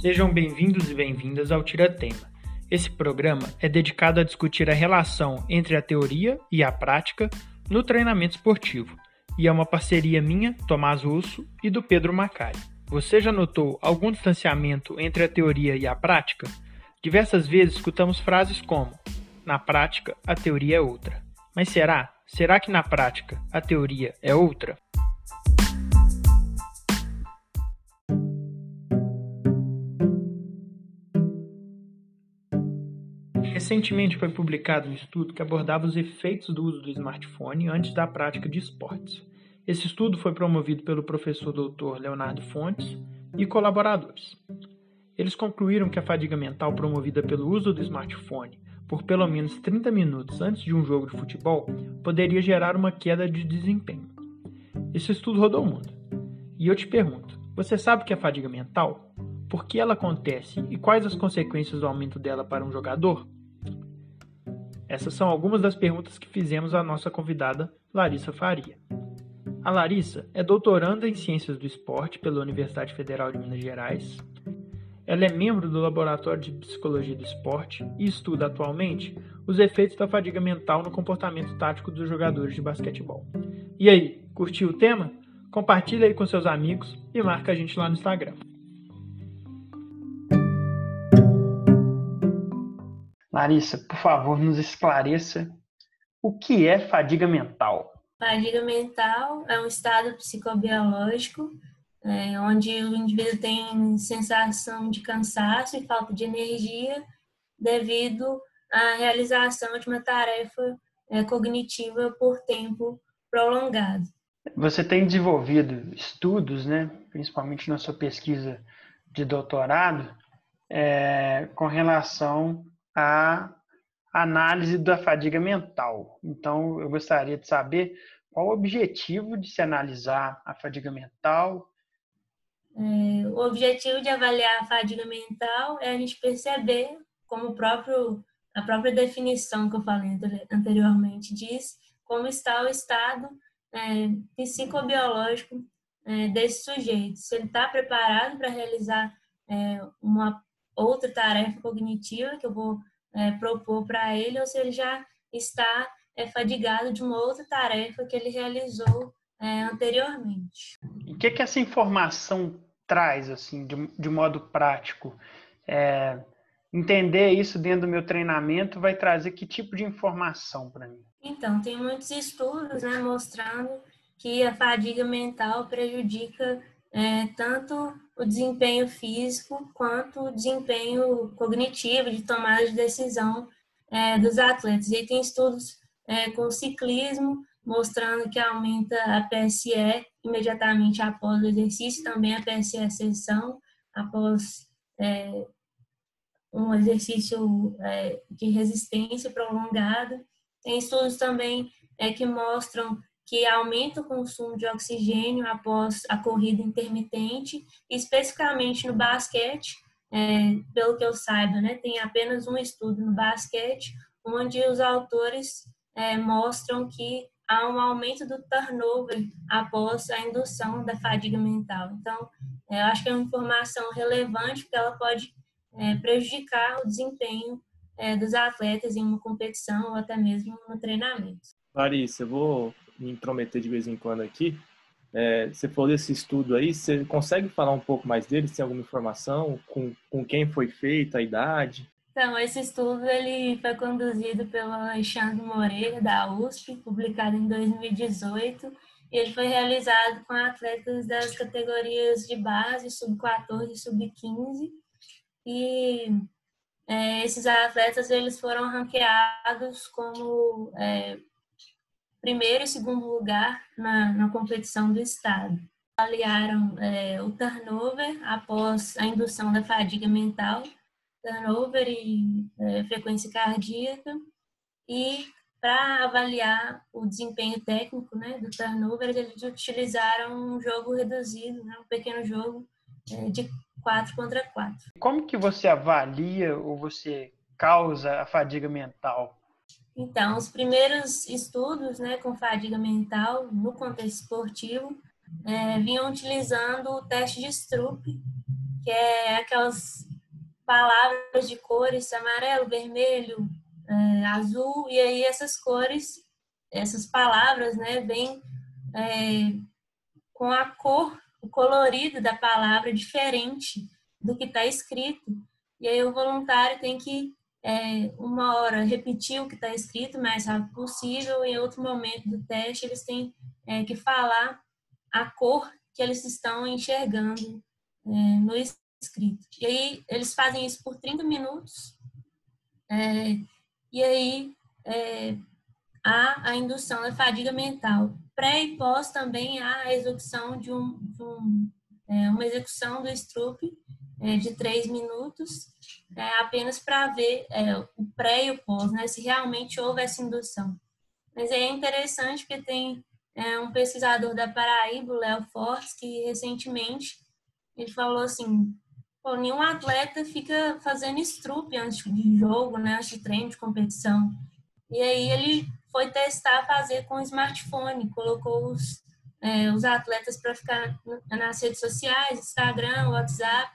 Sejam bem-vindos e bem-vindas ao Tira Tema. Esse programa é dedicado a discutir a relação entre a teoria e a prática no treinamento esportivo, e é uma parceria minha, Tomás Russo, e do Pedro Macari. Você já notou algum distanciamento entre a teoria e a prática? Diversas vezes escutamos frases como: na prática, a teoria é outra. Mas será? Será que na prática a teoria é outra? Recentemente foi publicado um estudo que abordava os efeitos do uso do smartphone antes da prática de esportes. Esse estudo foi promovido pelo professor Dr. Leonardo Fontes e colaboradores. Eles concluíram que a fadiga mental promovida pelo uso do smartphone por pelo menos 30 minutos antes de um jogo de futebol poderia gerar uma queda de desempenho. Esse estudo rodou o mundo. E eu te pergunto: você sabe o que é fadiga mental? Por que ela acontece e quais as consequências do aumento dela para um jogador? Essas são algumas das perguntas que fizemos à nossa convidada Larissa Faria. A Larissa é doutoranda em Ciências do Esporte pela Universidade Federal de Minas Gerais. Ela é membro do Laboratório de Psicologia do Esporte e estuda atualmente os efeitos da fadiga mental no comportamento tático dos jogadores de basquetebol. E aí, curtiu o tema? Compartilha aí com seus amigos e marca a gente lá no Instagram. Larissa, por favor, nos esclareça o que é fadiga mental. Fadiga mental é um estado psicobiológico é, onde o indivíduo tem sensação de cansaço e falta de energia devido à realização de uma tarefa é, cognitiva por tempo prolongado. Você tem desenvolvido estudos, né, principalmente na sua pesquisa de doutorado, é, com relação a análise da fadiga mental. Então, eu gostaria de saber qual o objetivo de se analisar a fadiga mental. É, o objetivo de avaliar a fadiga mental é a gente perceber, como próprio, a própria definição que eu falei anteriormente diz, como está o estado é, psicobiológico é, desse sujeito. Se ele está preparado para realizar é, uma outra tarefa cognitiva que eu vou é, propor para ele, ou se ele já está é, fadigado de uma outra tarefa que ele realizou é, anteriormente. E o que, que essa informação traz, assim, de, de modo prático? É, entender isso dentro do meu treinamento vai trazer que tipo de informação para mim? Então, tem muitos estudos né, mostrando que a fadiga mental prejudica é, tanto o desempenho físico quanto o desempenho cognitivo de tomada de decisão é, dos atletas. E tem estudos é, com ciclismo mostrando que aumenta a PSE imediatamente após o exercício, também a PSE ascensão após é, um exercício é, de resistência prolongada. Tem estudos também é, que mostram que aumenta o consumo de oxigênio após a corrida intermitente, especificamente no basquete, é, pelo que eu saiba, né, tem apenas um estudo no basquete, onde os autores é, mostram que há um aumento do turnover após a indução da fadiga mental. Então, é, eu acho que é uma informação relevante, porque ela pode é, prejudicar o desempenho é, dos atletas em uma competição ou até mesmo no treinamento. Larissa, eu vou me intrometer de vez em quando aqui. É, você falou desse estudo aí, você consegue falar um pouco mais dele? Tem alguma informação? Com, com quem foi feito, a idade? Então, esse estudo ele foi conduzido pelo Alexandre Moreira, da USP, publicado em 2018. E ele foi realizado com atletas das categorias de base, sub-14 e sub-15. E é, esses atletas eles foram ranqueados como é, primeiro e segundo lugar na, na competição do estado. Avaliaram é, o turnover após a indução da fadiga mental, turnover e é, frequência cardíaca, e para avaliar o desempenho técnico né, do turnover, eles utilizaram um jogo reduzido, né, um pequeno jogo é, de 4 contra 4. Como que você avalia ou você causa a fadiga mental? Então, os primeiros estudos né, com fadiga mental no contexto esportivo é, vinham utilizando o teste de Stroop, que é aquelas palavras de cores amarelo, vermelho, é, azul, e aí essas cores, essas palavras, né, vêm é, com a cor, o colorido da palavra diferente do que está escrito. E aí o voluntário tem que, é, uma hora, repetir o que está escrito mais rápido possível, em outro momento do teste eles têm é, que falar a cor que eles estão enxergando é, no escrito. E aí eles fazem isso por 30 minutos. É, e aí é, há a indução da fadiga mental. Pré e pós também há a execução de, um, de um, é, uma execução do Stroop é, de três minutos, é, apenas para ver é, o pré e o pós, né, se realmente houve essa indução. Mas é interessante porque tem é, um pesquisador da Paraíba, o Léo Fortes, que recentemente ele falou assim, nenhum atleta fica fazendo estrupe antes de jogo, né, antes de treino, de competição. E aí ele foi testar fazer com o smartphone, colocou os, é, os atletas para ficar nas redes sociais, Instagram, WhatsApp,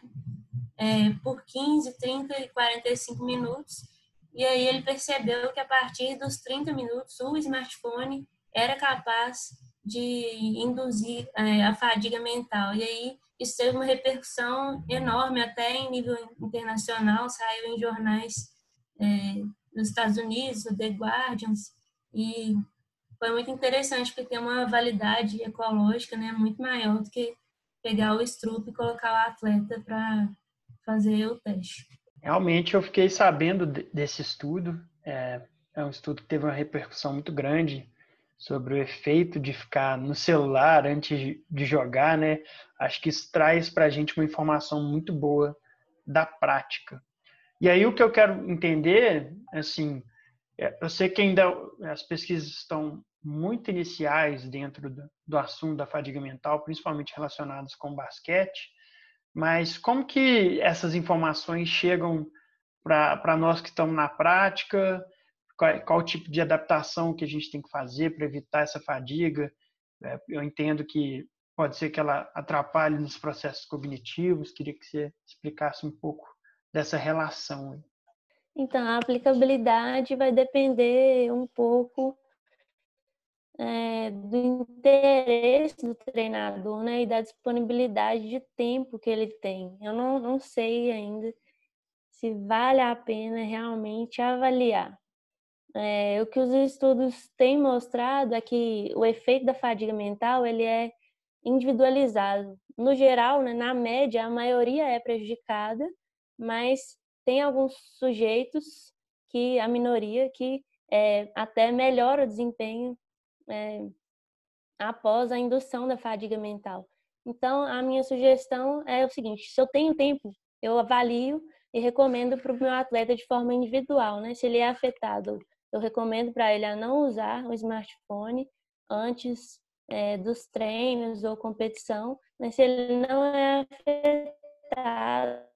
é, por 15, 30 e 45 minutos. E aí ele percebeu que a partir dos 30 minutos o smartphone era capaz de induzir é, a fadiga mental. E aí isso teve uma repercussão enorme, até em nível internacional, saiu em jornais é, dos Estados Unidos, o The Guardian, e foi muito interessante, porque tem uma validade ecológica né, muito maior do que pegar o estrupo e colocar o atleta para fazer o teste. Realmente, eu fiquei sabendo desse estudo, é, é um estudo que teve uma repercussão muito grande sobre o efeito de ficar no celular antes de jogar, né? Acho que isso traz para a gente uma informação muito boa da prática. E aí o que eu quero entender, assim, é, eu sei que ainda as pesquisas estão muito iniciais dentro do, do assunto da fadiga mental, principalmente relacionadas com basquete, mas como que essas informações chegam para nós que estamos na prática? qual, qual tipo de adaptação que a gente tem que fazer para evitar essa fadiga. É, eu entendo que pode ser que ela atrapalhe nos processos cognitivos. Queria que você explicasse um pouco dessa relação. Então, a aplicabilidade vai depender um pouco é, do interesse do treinador né, e da disponibilidade de tempo que ele tem. Eu não, não sei ainda se vale a pena realmente avaliar. É, o que os estudos têm mostrado é que o efeito da fadiga mental ele é individualizado. No geral, né, na média, a maioria é prejudicada, mas tem alguns sujeitos que a minoria que é, até melhora o desempenho é, após a indução da fadiga mental. Então, a minha sugestão é o seguinte: se eu tenho tempo, eu avalio e recomendo para o meu atleta de forma individual, né? Se ele é afetado eu recomendo para ele a não usar o smartphone antes é, dos treinos ou competição, mas se ele não é afetado,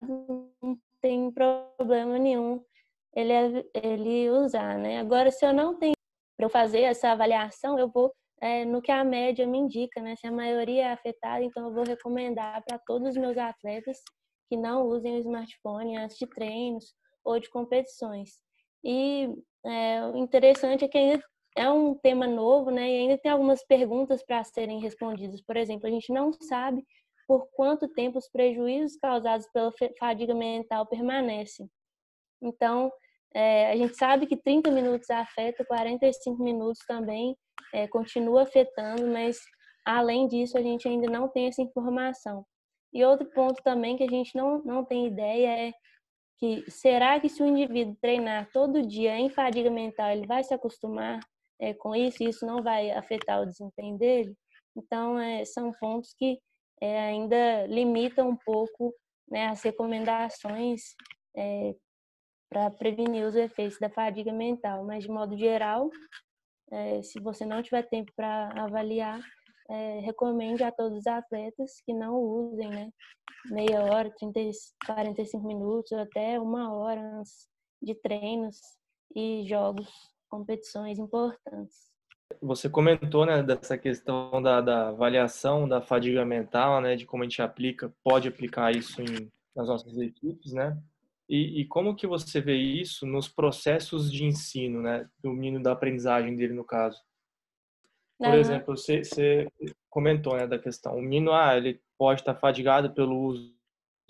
não tem problema nenhum ele, ele usar, né? Agora, se eu não tenho para eu fazer essa avaliação, eu vou é, no que a média me indica, né? Se a maioria é afetada, então eu vou recomendar para todos os meus atletas que não usem o smartphone antes de treinos ou de competições. E é, o interessante é que ainda é um tema novo, né? E ainda tem algumas perguntas para serem respondidas. Por exemplo, a gente não sabe por quanto tempo os prejuízos causados pela fadiga mental permanecem. Então, é, a gente sabe que 30 minutos afeta, 45 minutos também é, continua afetando, mas além disso, a gente ainda não tem essa informação. E outro ponto também que a gente não, não tem ideia é que será que se o indivíduo treinar todo dia em fadiga mental, ele vai se acostumar é, com isso e isso não vai afetar o desempenho dele? Então, é, são pontos que é, ainda limitam um pouco né, as recomendações para prevenir os efeitos da fadiga mental. Mas, de modo geral, se você não tiver tempo para avaliar, é, recomende a todos os atletas que não usem, né? Meia hora, 30, 45 minutos, ou até uma hora de treinos e jogos, competições importantes. você comentou, né, dessa questão da, da, avaliação da fadiga mental, né, de como a gente aplica, pode aplicar isso em, nas nossas equipes, né? E, e, como que você vê isso nos processos de ensino, né, do menino da aprendizagem dele no caso? Por uhum. exemplo, você, você, comentou, né, da questão, o menino, ah, ele pode estar fadigado pelo uso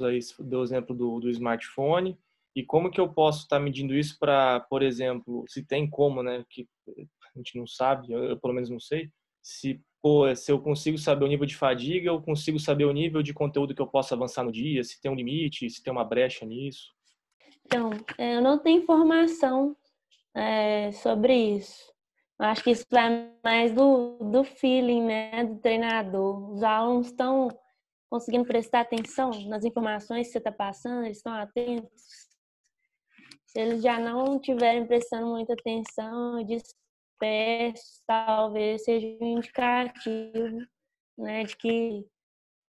aí, do exemplo do, do smartphone, e como que eu posso estar medindo isso para, por exemplo, se tem como, né, que a gente não sabe, eu, eu pelo menos não sei, se, pô, se eu consigo saber o nível de fadiga, eu consigo saber o nível de conteúdo que eu posso avançar no dia, se tem um limite, se tem uma brecha nisso. Então, é, eu não tenho informação é, sobre isso. Eu acho que isso vai mais do, do feeling, né, do treinador. Os alunos estão conseguindo prestar atenção nas informações que você está passando, eles estão atentos. Se eles já não estiverem prestando muita atenção, dispersos, talvez seja um indicativo né, de que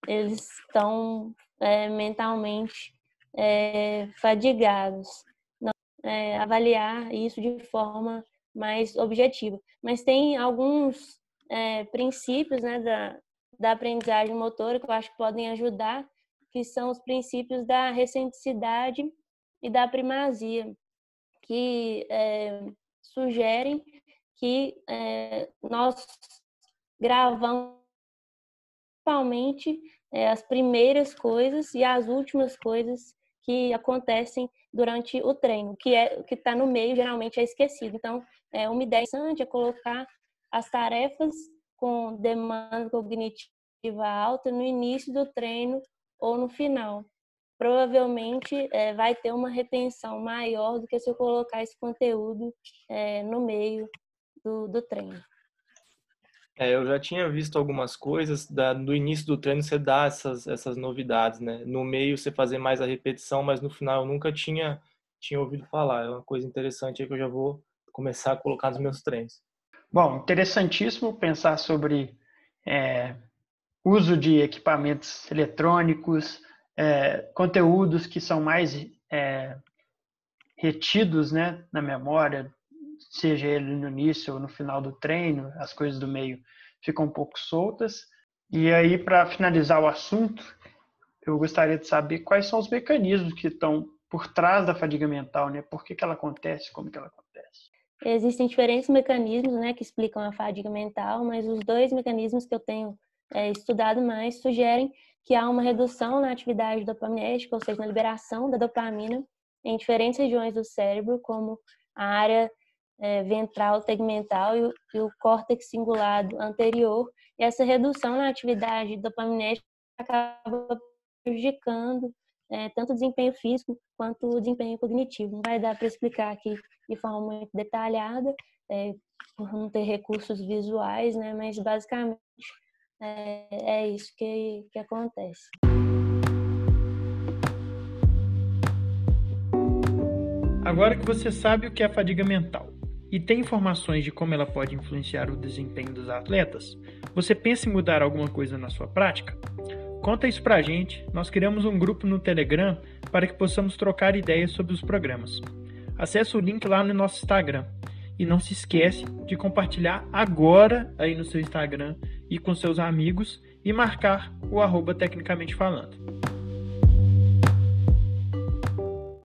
eles estão é, mentalmente é, fadigados. Não, é, avaliar isso de forma mais objetiva. Mas tem alguns é, princípios né, da, da aprendizagem motora que eu acho que podem ajudar, que são os princípios da recenticidade e da primazia, que é, sugerem que é, nós gravamos principalmente é, as primeiras coisas e as últimas coisas que acontecem durante o treino. Que é que está no meio geralmente é esquecido. Então, é uma ideia interessante é colocar as tarefas com demanda cognitiva alta no início do treino ou no final. Provavelmente é, vai ter uma retenção maior do que se eu colocar esse conteúdo é, no meio do, do treino. É, eu já tinha visto algumas coisas da, no início do treino você dá essas, essas novidades, né? No meio você fazer mais a repetição, mas no final eu nunca tinha, tinha ouvido falar. É uma coisa interessante aí que eu já vou começar a colocar nos meus treinos. Bom, interessantíssimo pensar sobre é, uso de equipamentos eletrônicos, é, conteúdos que são mais é, retidos né, na memória, seja ele no início ou no final do treino, as coisas do meio ficam um pouco soltas. E aí, para finalizar o assunto, eu gostaria de saber quais são os mecanismos que estão por trás da fadiga mental, né? Por que, que ela acontece, como que ela acontece. Existem diferentes mecanismos, né, que explicam a fadiga mental, mas os dois mecanismos que eu tenho é, estudado mais sugerem que há uma redução na atividade dopaminérgica, ou seja, na liberação da dopamina em diferentes regiões do cérebro, como a área é, ventral tegmental e o, e o córtex cingulado anterior. E essa redução na atividade dopaminérgica acaba prejudicando é, tanto o desempenho físico quanto o desempenho cognitivo. Não vai dar para explicar aqui de forma muito detalhada, é, por não ter recursos visuais, né? mas basicamente é, é isso que, que acontece. Agora que você sabe o que é fadiga mental, e tem informações de como ela pode influenciar o desempenho dos atletas, você pensa em mudar alguma coisa na sua prática? Conta isso pra gente. Nós criamos um grupo no Telegram para que possamos trocar ideias sobre os programas. Acesse o link lá no nosso Instagram. E não se esquece de compartilhar agora aí no seu Instagram e com seus amigos e marcar o arroba tecnicamente falando.